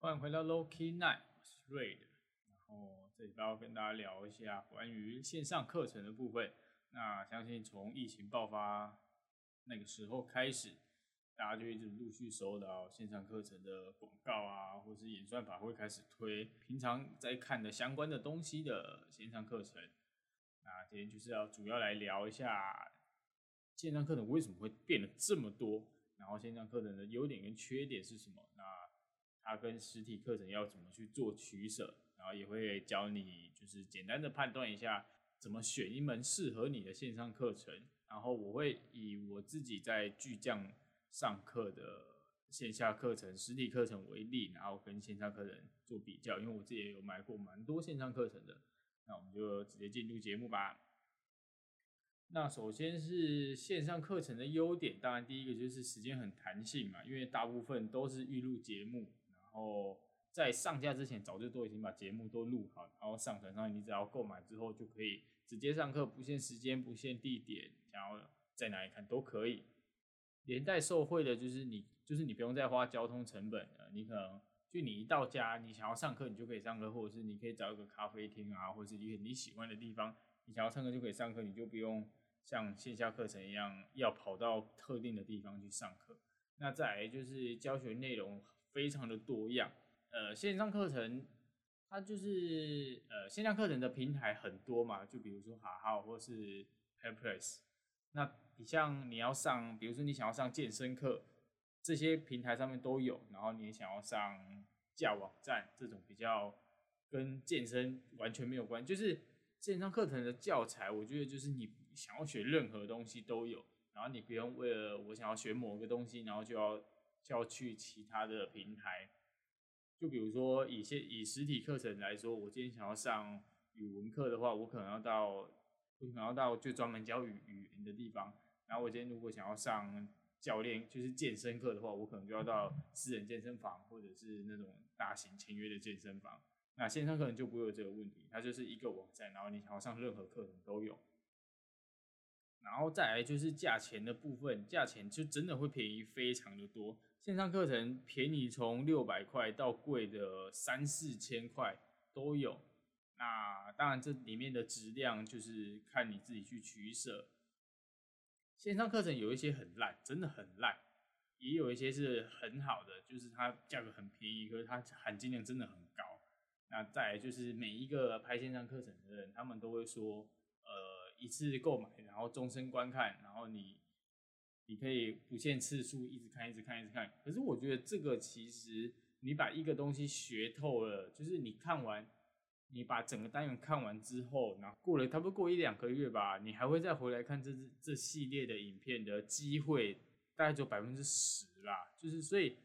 欢迎回到 Loki Night，我是瑞的。然后这里要跟大家聊一下关于线上课程的部分。那相信从疫情爆发那个时候开始，大家就一直陆续收到线上课程的广告啊，或是演算法会开始推平常在看的相关的东西的线上课程。那今天就是要主要来聊一下线上课程为什么会变得这么多，然后线上课程的优点跟缺点是什么？那它跟实体课程要怎么去做取舍？然后也会教你就是简单的判断一下怎么选一门适合你的线上课程。然后我会以我自己在巨匠上课的线下课程、实体课程为例，然后跟线上课程做比较，因为我自己也有买过蛮多线上课程的。那我们就直接进入节目吧。那首先是线上课程的优点，当然第一个就是时间很弹性嘛，因为大部分都是预录节目，后在上架之前早就都已经把节目都录好，然后上传上，你只要购买之后就可以直接上课，不限时间，不限地点，想要在哪里看都可以。连带受惠的就是你，就是你不用再花交通成本了，你可能就你一到家，你想要上课，你就可以上课，或者是你可以找一个咖啡厅啊，或者是一个你喜欢的地方，你想要上课就可以上课，你就不用。像线下课程一样，要跑到特定的地方去上课。那再来就是教学内容非常的多样。呃，线上课程它就是呃线上课程的平台很多嘛，就比如说哈好或是 p a p l a c e 那你像你要上，比如说你想要上健身课，这些平台上面都有。然后你想要上架网站这种比较跟健身完全没有关，就是线上课程的教材，我觉得就是你。想要学任何东西都有，然后你不用为了我想要学某个东西，然后就要要去其他的平台。就比如说以些以实体课程来说，我今天想要上语文课的话，我可能要到我可能要到就专门教语语言的地方。然后我今天如果想要上教练就是健身课的话，我可能就要到私人健身房或者是那种大型签约的健身房。那线上课程就不会有这个问题，它就是一个网站，然后你想要上任何课程都有。然后再来就是价钱的部分，价钱就真的会便宜非常的多。线上课程便宜从六百块到贵的三四千块都有。那当然这里面的质量就是看你自己去取舍。线上课程有一些很烂，真的很烂，也有一些是很好的，就是它价格很便宜，可是它含金量真的很高。那再来就是每一个拍线上课程的人，他们都会说。一次购买，然后终身观看，然后你你可以不限次数一直看，一直看，一直看。可是我觉得这个其实你把一个东西学透了，就是你看完，你把整个单元看完之后，然后过了差不多过一两个月吧，你还会再回来看这这系列的影片的机会大概只有百分之十啦。就是所以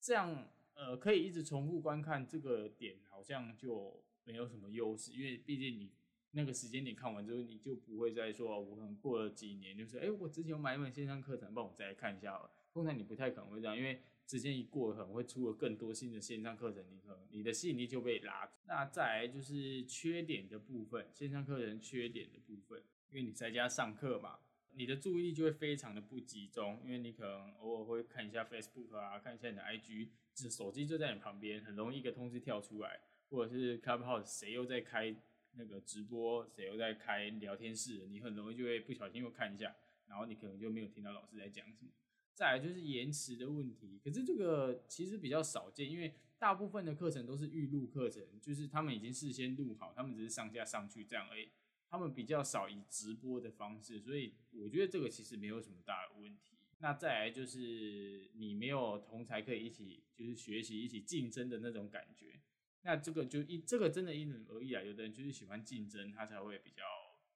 这样呃可以一直重复观看这个点好像就没有什么优势，因为毕竟你。那个时间点看完之后，你就不会再说，我可能过了几年，就是哎，我之前有买一本线上课程，帮我再来看一下。通常你不太可能会这样，因为时间一过，可能会出了更多新的线上课程，你可能你的吸引力就被拉。那再来就是缺点的部分，线上课程缺点的部分，因为你在家上课嘛，你的注意力就会非常的不集中，因为你可能偶尔会看一下 Facebook 啊，看一下你的 IG，手机就在你旁边，很容易一个通知跳出来，或者是 Clubhouse 谁又在开。那个直播谁又在开聊天室，你很容易就会不小心又看一下，然后你可能就没有听到老师在讲什么。再来就是延迟的问题，可是这个其实比较少见，因为大部分的课程都是预录课程，就是他们已经事先录好，他们只是上架上去这样而已，他们比较少以直播的方式，所以我觉得这个其实没有什么大的问题。那再来就是你没有同才可以一起就是学习、一起竞争的那种感觉。那这个就一这个真的因人而异啊，有的人就是喜欢竞争，他才会比较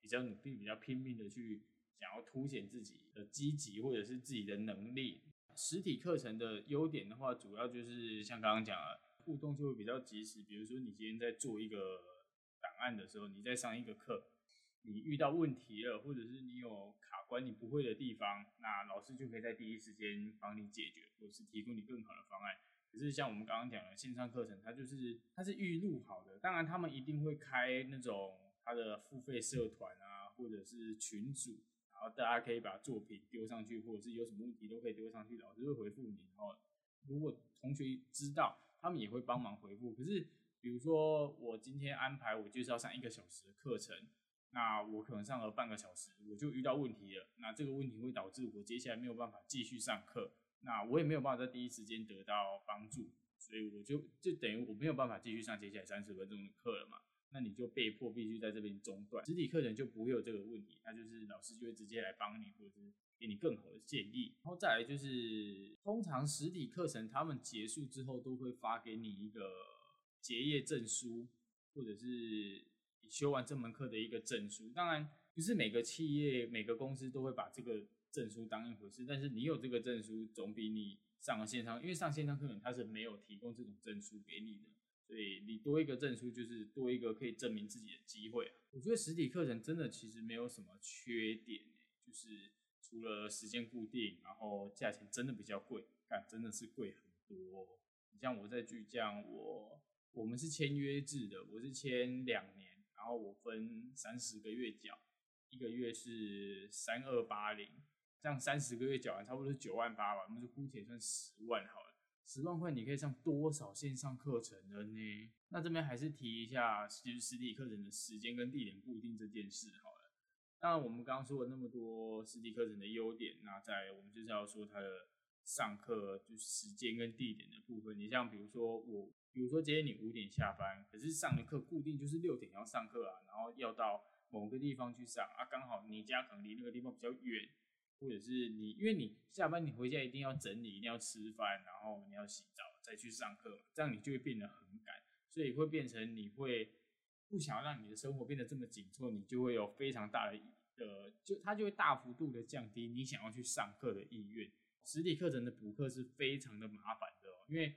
比较努力、比较拼命的去想要凸显自己的积极或者是自己的能力。实体课程的优点的话，主要就是像刚刚讲的，互动就会比较及时。比如说你今天在做一个档案的时候，你在上一个课，你遇到问题了，或者是你有卡关你不会的地方，那老师就可以在第一时间帮你解决，或者是提供你更好的方案。可是像我们刚刚讲的线上课程，它就是它是预录好的，当然他们一定会开那种他的付费社团啊，或者是群组，然后大家可以把作品丢上去，或者是有什么问题都可以丢上去，老师会回复你。然后如果同学知道他们也会帮忙回复。可是比如说我今天安排我就是要上一个小时的课程，那我可能上了半个小时，我就遇到问题了，那这个问题会导致我接下来没有办法继续上课，那我也没有办法在第一时间得到帮助，所以我就就等于我没有办法继续上接下来三十分钟的课了嘛。那你就被迫必须在这边中断，实体课程就不会有这个问题，那就是老师就会直接来帮你，或者是给你更好的建议。然后再来就是，通常实体课程他们结束之后都会发给你一个结业证书，或者是你修完这门课的一个证书。当然，不是每个企业、每个公司都会把这个证书当一回事，但是你有这个证书，总比你上了线上，因为上线上课程它是没有提供这种证书给你的。所以你多一个证书，就是多一个可以证明自己的机会。我觉得实体课程真的其实没有什么缺点，就是除了时间固定，然后价钱真的比较贵，但真的是贵很多。你像我在巨匠，我我们是签约制的，我是签两年，然后我分三十个月缴，一个月是三二八零，这样三十个月缴完差不多是九万八吧，我们就姑且算十万好了。十万块你可以上多少线上课程了呢？那这边还是提一下，就是实体课程的时间跟地点固定这件事好了。当然我们刚刚说了那么多实体课程的优点，那在我们就是要说它的上课就是时间跟地点的部分。你像比如说我，比如说今天你五点下班，可是上的课固定就是六点要上课啊，然后要到某个地方去上啊，刚好你家可能离那个地方比较远。或者是你，因为你下班你回家一定要整理，一定要吃饭，然后你要洗澡再去上课，这样你就会变得很赶，所以会变成你会不想让你的生活变得这么紧凑，你就会有非常大的呃，就它就会大幅度的降低你想要去上课的意愿。实体课程的补课是非常的麻烦的哦，因为。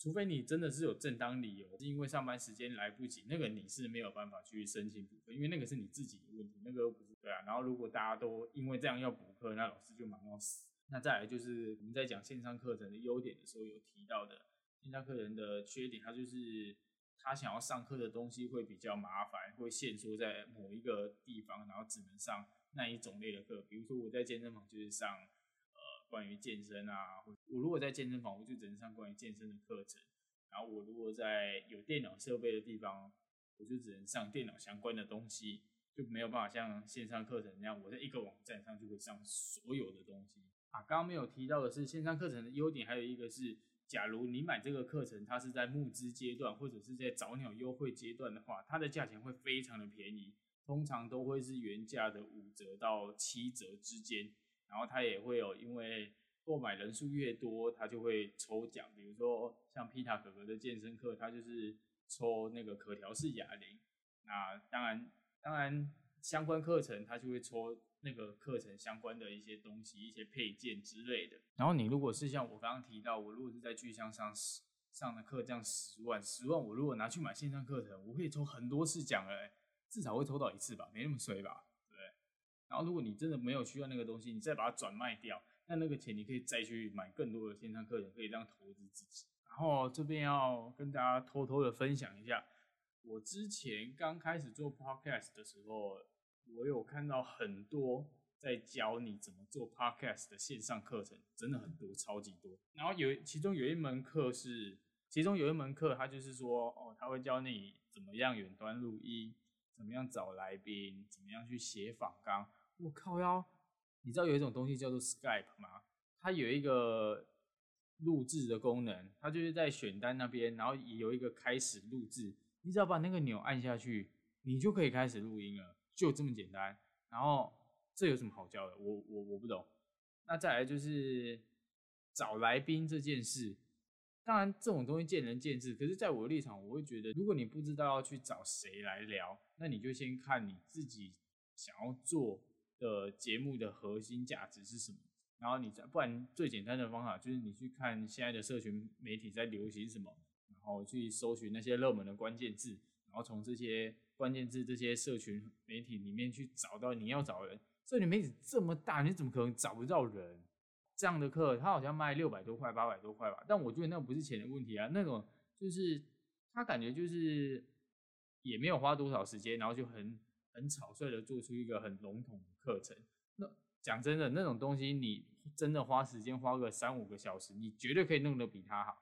除非你真的是有正当理由，是因为上班时间来不及，那个你是没有办法去申请补课，因为那个是你自己的问题，那个不对啊。然后如果大家都因为这样要补课，那老师就忙要死。那再来就是我们在讲线上课程的优点的时候有提到的，线上课程的缺点，它就是他想要上课的东西会比较麻烦，会限缩在某一个地方，然后只能上那一种类的课。比如说我在健身房就是上呃。关于健身啊，我如果在健身房，我就只能上关于健身的课程；然后我如果在有电脑设备的地方，我就只能上电脑相关的东西，就没有办法像线上课程那样，我在一个网站上就可以上所有的东西啊。刚刚没有提到的是，线上课程的优点还有一个是，假如你买这个课程，它是在募资阶段或者是在早鸟优惠阶段的话，它的价钱会非常的便宜，通常都会是原价的五折到七折之间。然后它也会有，因为购买人数越多，它就会抽奖。比如说像皮塔哥哥的健身课，它就是抽那个可调式哑铃。那当然，当然相关课程他就会抽那个课程相关的一些东西、一些配件之类的。然后你如果是像我刚刚提到，我如果是在巨象上十上的课，这样十万，十万我如果拿去买线上课程，我可以抽很多次奖哎，至少会抽到一次吧，没那么衰吧。对然后，如果你真的没有需要那个东西，你再把它转卖掉，那那个钱你可以再去买更多的线上课程，可以让投资自己。然后这边要跟大家偷偷的分享一下，我之前刚开始做 podcast 的时候，我有看到很多在教你怎么做 podcast 的线上课程，真的很多，超级多。然后有其中有一门课是，其中有一门课，他就是说，哦，他会教你怎么样远端录音，怎么样找来宾，怎么样去写访纲。我靠腰，你知道有一种东西叫做 Skype 吗？它有一个录制的功能，它就是在选单那边，然后有一个开始录制，你只要把那个钮按下去，你就可以开始录音了，就这么简单。然后这有什么好教的？我我我不懂。那再来就是找来宾这件事，当然这种东西见仁见智，可是在我的立场，我会觉得，如果你不知道要去找谁来聊，那你就先看你自己想要做。的节目的核心价值是什么？然后你再不然最简单的方法就是你去看现在的社群媒体在流行什么，后去搜寻那些热门的关键字，然后从这些关键字、这些社群媒体里面去找到你要找的人。社群媒体这么大，你怎么可能找不到人？这样的课他好像卖六百多块、八百多块吧？但我觉得那不是钱的问题啊，那种就是他感觉就是也没有花多少时间，然后就很。很草率的做出一个很笼统的课程，那讲真的，那种东西你真的花时间花个三五个小时，你绝对可以弄得比他好。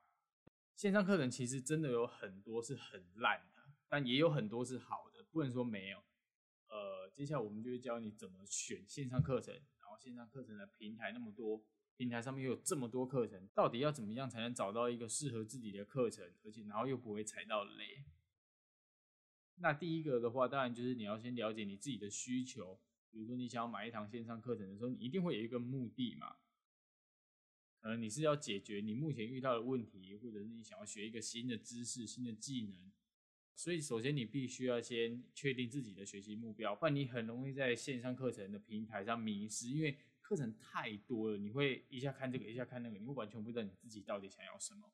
线上课程其实真的有很多是很烂的，但也有很多是好的，不能说没有。呃，接下来我们就会教你怎么选线上课程，然后线上课程的平台那么多，平台上面又有这么多课程，到底要怎么样才能找到一个适合自己的课程，而且然后又不会踩到雷？那第一个的话，当然就是你要先了解你自己的需求。比如说你想要买一堂线上课程的时候，你一定会有一个目的嘛？可能你是要解决你目前遇到的问题，或者是你想要学一个新的知识、新的技能。所以首先你必须要先确定自己的学习目标，不然你很容易在线上课程的平台上迷失，因为课程太多了，你会一下看这个，一下看那个，你会完全不知道你自己到底想要什么。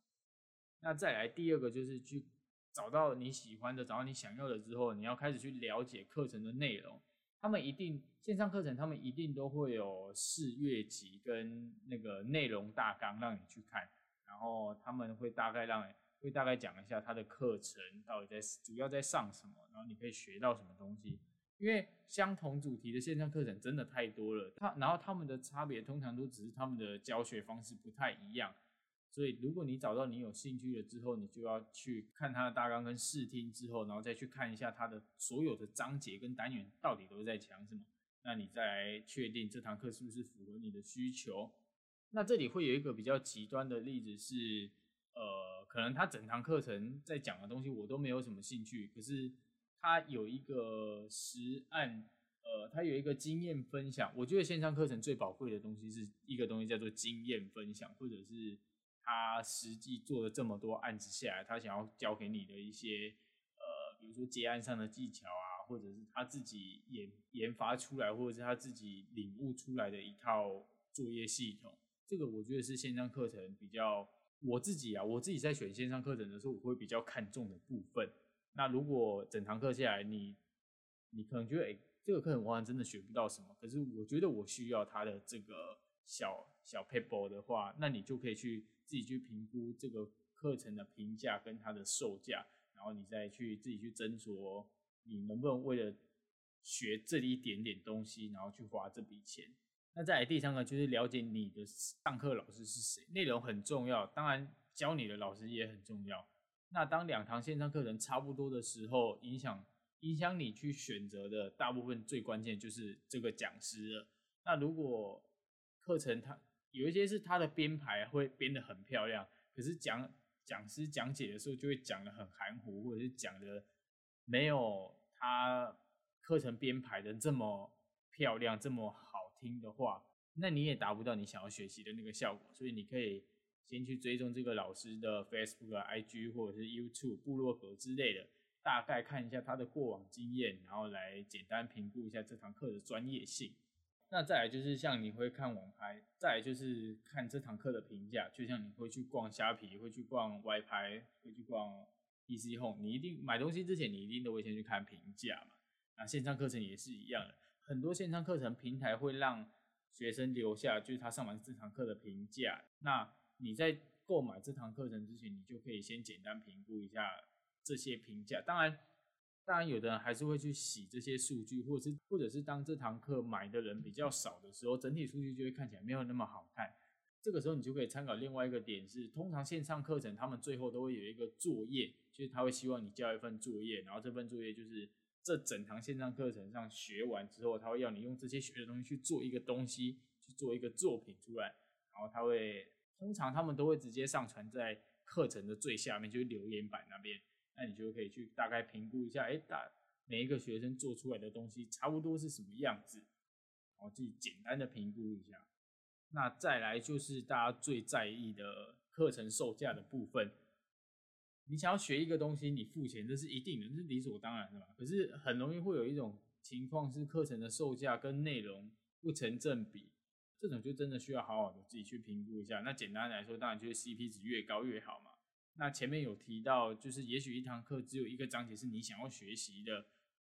那再来第二个就是去。找到你喜欢的，找到你想要的之后，你要开始去了解课程的内容。他们一定线上课程，他们一定都会有试阅集跟那个内容大纲让你去看，然后他们会大概让会大概讲一下他的课程到底在主要在上什么，然后你可以学到什么东西。因为相同主题的线上课程真的太多了，他然后他们的差别通常都只是他们的教学方式不太一样。所以，如果你找到你有兴趣了之后，你就要去看它的大纲跟试听之后，然后再去看一下它的所有的章节跟单元到底都在讲什么，那你再来确定这堂课是不是符合你的需求。那这里会有一个比较极端的例子是，呃，可能他整堂课程在讲的东西我都没有什么兴趣，可是他有一个实案，呃，他有一个经验分享。我觉得线上课程最宝贵的东西是一个东西叫做经验分享，或者是。他实际做了这么多案子下来，他想要教给你的一些，呃，比如说结案上的技巧啊，或者是他自己研研发出来，或者是他自己领悟出来的一套作业系统。这个我觉得是线上课程比较我自己啊，我自己在选线上课程的时候，我会比较看重的部分。那如果整堂课下来，你你可能觉得，哎，这个课程我好像真的学不到什么，可是我觉得我需要他的这个小小 paper 的话，那你就可以去。自己去评估这个课程的评价跟它的售价，然后你再去自己去斟酌，你能不能为了学这一点点东西，然后去花这笔钱。那再来第三个就是了解你的上课老师是谁，内容很重要，当然教你的老师也很重要。那当两堂线上课程差不多的时候，影响影响你去选择的大部分最关键就是这个讲师了。那如果课程它有一些是它的编排会编得很漂亮，可是讲讲师讲解的时候就会讲得很含糊，或者是讲的没有他课程编排的这么漂亮、这么好听的话，那你也达不到你想要学习的那个效果。所以你可以先去追踪这个老师的 Facebook、IG 或者是 YouTube、部落格之类的，大概看一下他的过往经验，然后来简单评估一下这堂课的专业性。那再来就是像你会看网拍，再来就是看这堂课的评价，就像你会去逛虾皮，会去逛外拍，会去逛 E C Home，你一定买东西之前你一定都会先去看评价嘛。那线上课程也是一样的，很多线上课程平台会让学生留下就是他上完这堂课的评价。那你在购买这堂课程之前，你就可以先简单评估一下这些评价，当然。当然，有的人还是会去洗这些数据，或者是或者是当这堂课买的人比较少的时候，整体数据就会看起来没有那么好看。这个时候你就可以参考另外一个点是，通常线上课程他们最后都会有一个作业，就是他会希望你交一份作业，然后这份作业就是这整堂线上课程上学完之后，他会要你用这些学的东西去做一个东西，去做一个作品出来，然后他会通常他们都会直接上传在课程的最下面，就是留言板那边。那你就可以去大概评估一下，哎，大每一个学生做出来的东西差不多是什么样子，然后自己简单的评估一下。那再来就是大家最在意的课程售价的部分。你想要学一个东西，你付钱这是一定的，这是理所当然的嘛？可是很容易会有一种情况是课程的售价跟内容不成正比，这种就真的需要好好的自己去评估一下。那简单来说，当然就是 CP 值越高越好嘛。那前面有提到，就是也许一堂课只有一个章节是你想要学习的，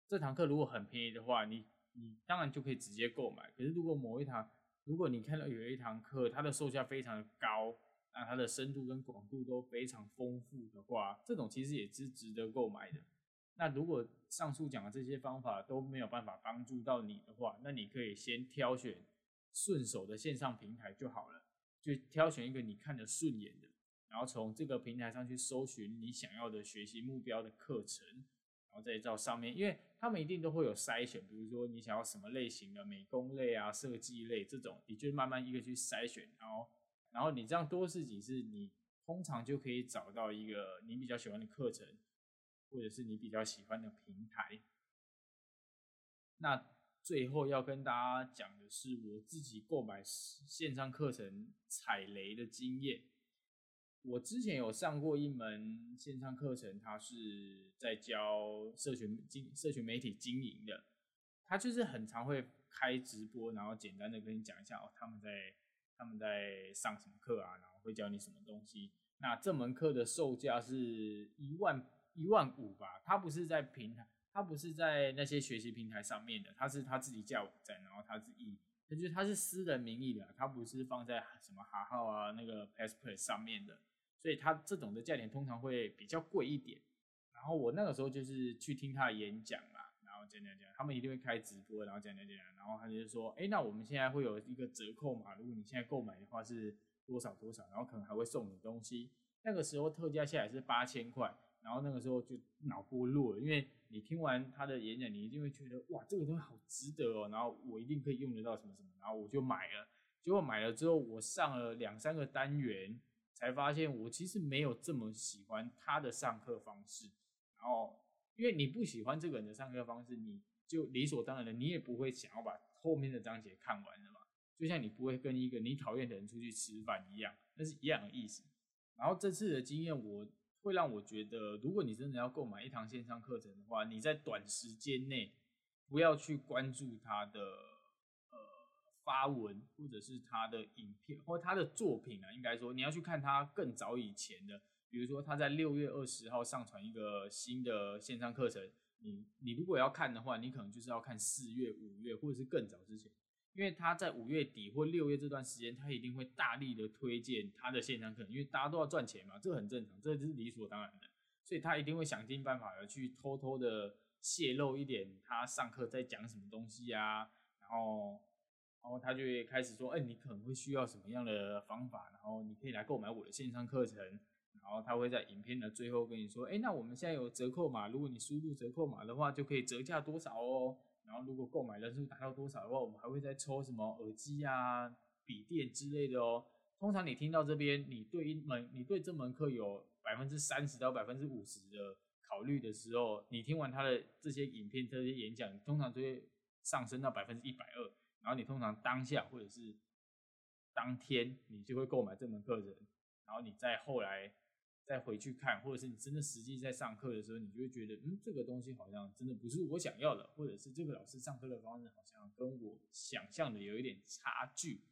这堂课如果很便宜的话，你你当然就可以直接购买。可是如果某一堂，如果你看到有一堂课它的售价非常的高，那它的深度跟广度都非常丰富的话，这种其实也是值得购买的。那如果上述讲的这些方法都没有办法帮助到你的话，那你可以先挑选顺手的线上平台就好了，就挑选一个你看得顺眼的。然后从这个平台上去搜寻你想要的学习目标的课程，然后再到上面，因为他们一定都会有筛选，比如说你想要什么类型的美工类啊、设计类这种，你就慢慢一个去筛选，然后然后你这样多试几次，你通常就可以找到一个你比较喜欢的课程，或者是你比较喜欢的平台。那最后要跟大家讲的是，我自己购买线上课程踩雷的经验。我之前有上过一门线上课程，它是在教社群经社群媒体经营的。他就是很常会开直播，然后简单的跟你讲一下哦，他们在他们在上什么课啊，然后会教你什么东西。那这门课的售价是一万一万五吧，它不是在平台。他不是在那些学习平台上面的，他是他自己架网站，然后他自己，他就是他是私人名义的，他不是放在什么哈号啊那个 Passport 上面的，所以他这种的价钱通常会比较贵一点。然后我那个时候就是去听他的演讲啦，然后讲讲讲，他们一定会开直播，然后讲讲讲，然后他就说，哎，那我们现在会有一个折扣嘛，如果你现在购买的话是多少多少，然后可能还会送你东西，那个时候特价下来是八千块。然后那个时候就脑波弱了，因为你听完他的演讲，你一定会觉得哇，这个东西好值得哦，然后我一定可以用得到什么什么，然后我就买了。结果买了之后，我上了两三个单元，才发现我其实没有这么喜欢他的上课方式。然后，因为你不喜欢这个人的上课方式，你就理所当然的，你也不会想要把后面的章节看完的嘛。就像你不会跟一个你讨厌的人出去吃饭一样，那是一样的意思。然后这次的经验我。会让我觉得，如果你真的要购买一堂线上课程的话，你在短时间内不要去关注他的发文，或者是他的影片或他的作品啊，应该说你要去看他更早以前的，比如说他在六月二十号上传一个新的线上课程，你你如果要看的话，你可能就是要看四月、五月或者是更早之前。因为他在五月底或六月这段时间，他一定会大力的推荐他的线上课程，因为大家都要赚钱嘛，这很正常，这是理所当然的，所以他一定会想尽办法的去偷偷的泄露一点他上课在讲什么东西啊，然后，然后他就会开始说，哎，你可能会需要什么样的方法，然后你可以来购买我的线上课程，然后他会在影片的最后跟你说，哎，那我们现在有折扣码，如果你输入折扣码的话，就可以折价多少哦。然后，如果购买人数达到多少的话，我们还会再抽什么耳机啊、笔电之类的哦。通常你听到这边，你对一门、你对这门课有百分之三十到百分之五十的考虑的时候，你听完他的这些影片、这些演讲，通常就会上升到百分之一百二。然后你通常当下或者是当天，你就会购买这门课程。然后你再后来。再回去看，或者是你真的实际在上课的时候，你就会觉得，嗯，这个东西好像真的不是我想要的，或者是这个老师上课的方式好像跟我想象的有一点差距，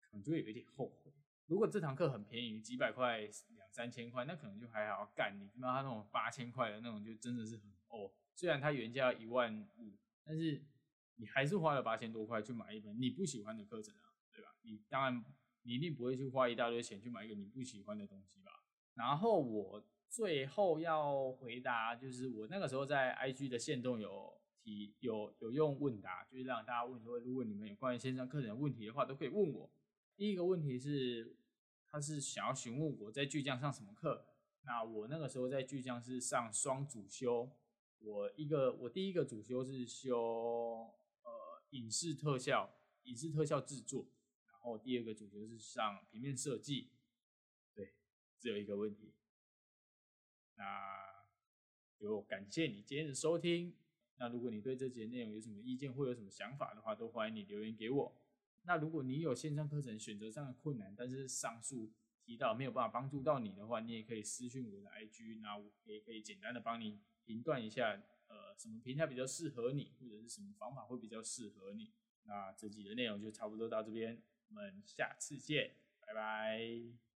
可能就会有一点后悔。如果这堂课很便宜，几百块、两三千块，那可能就还好干。你听到他那种八千块的那种，就真的是很哦。虽然它原价一万五，但是你还是花了八千多块去买一门你不喜欢的课程啊，对吧？你当然你一定不会去花一大堆钱去买一个你不喜欢的东西吧？然后我最后要回答，就是我那个时候在 IG 的线动有提有有用问答，就是让大家问说，如果你们有关于线上课程的问题的话，都可以问我。第一个问题是，他是想要询问我在巨匠上什么课。那我那个时候在巨匠是上双主修，我一个我第一个主修是修影视特效、影视特效制作，然后第二个主角是上平面设计。对只有一个问题，那就感谢你今天的收听。那如果你对这节内容有什么意见或有什么想法的话，都欢迎你留言给我。那如果你有线上课程选择上的困难，但是上述提到没有办法帮助到你的话，你也可以私信我的 IG，那我也可以简单的帮你评断一下，呃，什么平台比较适合你，或者是什么方法会比较适合你。那这集的内容就差不多到这边，我们下次见，拜拜。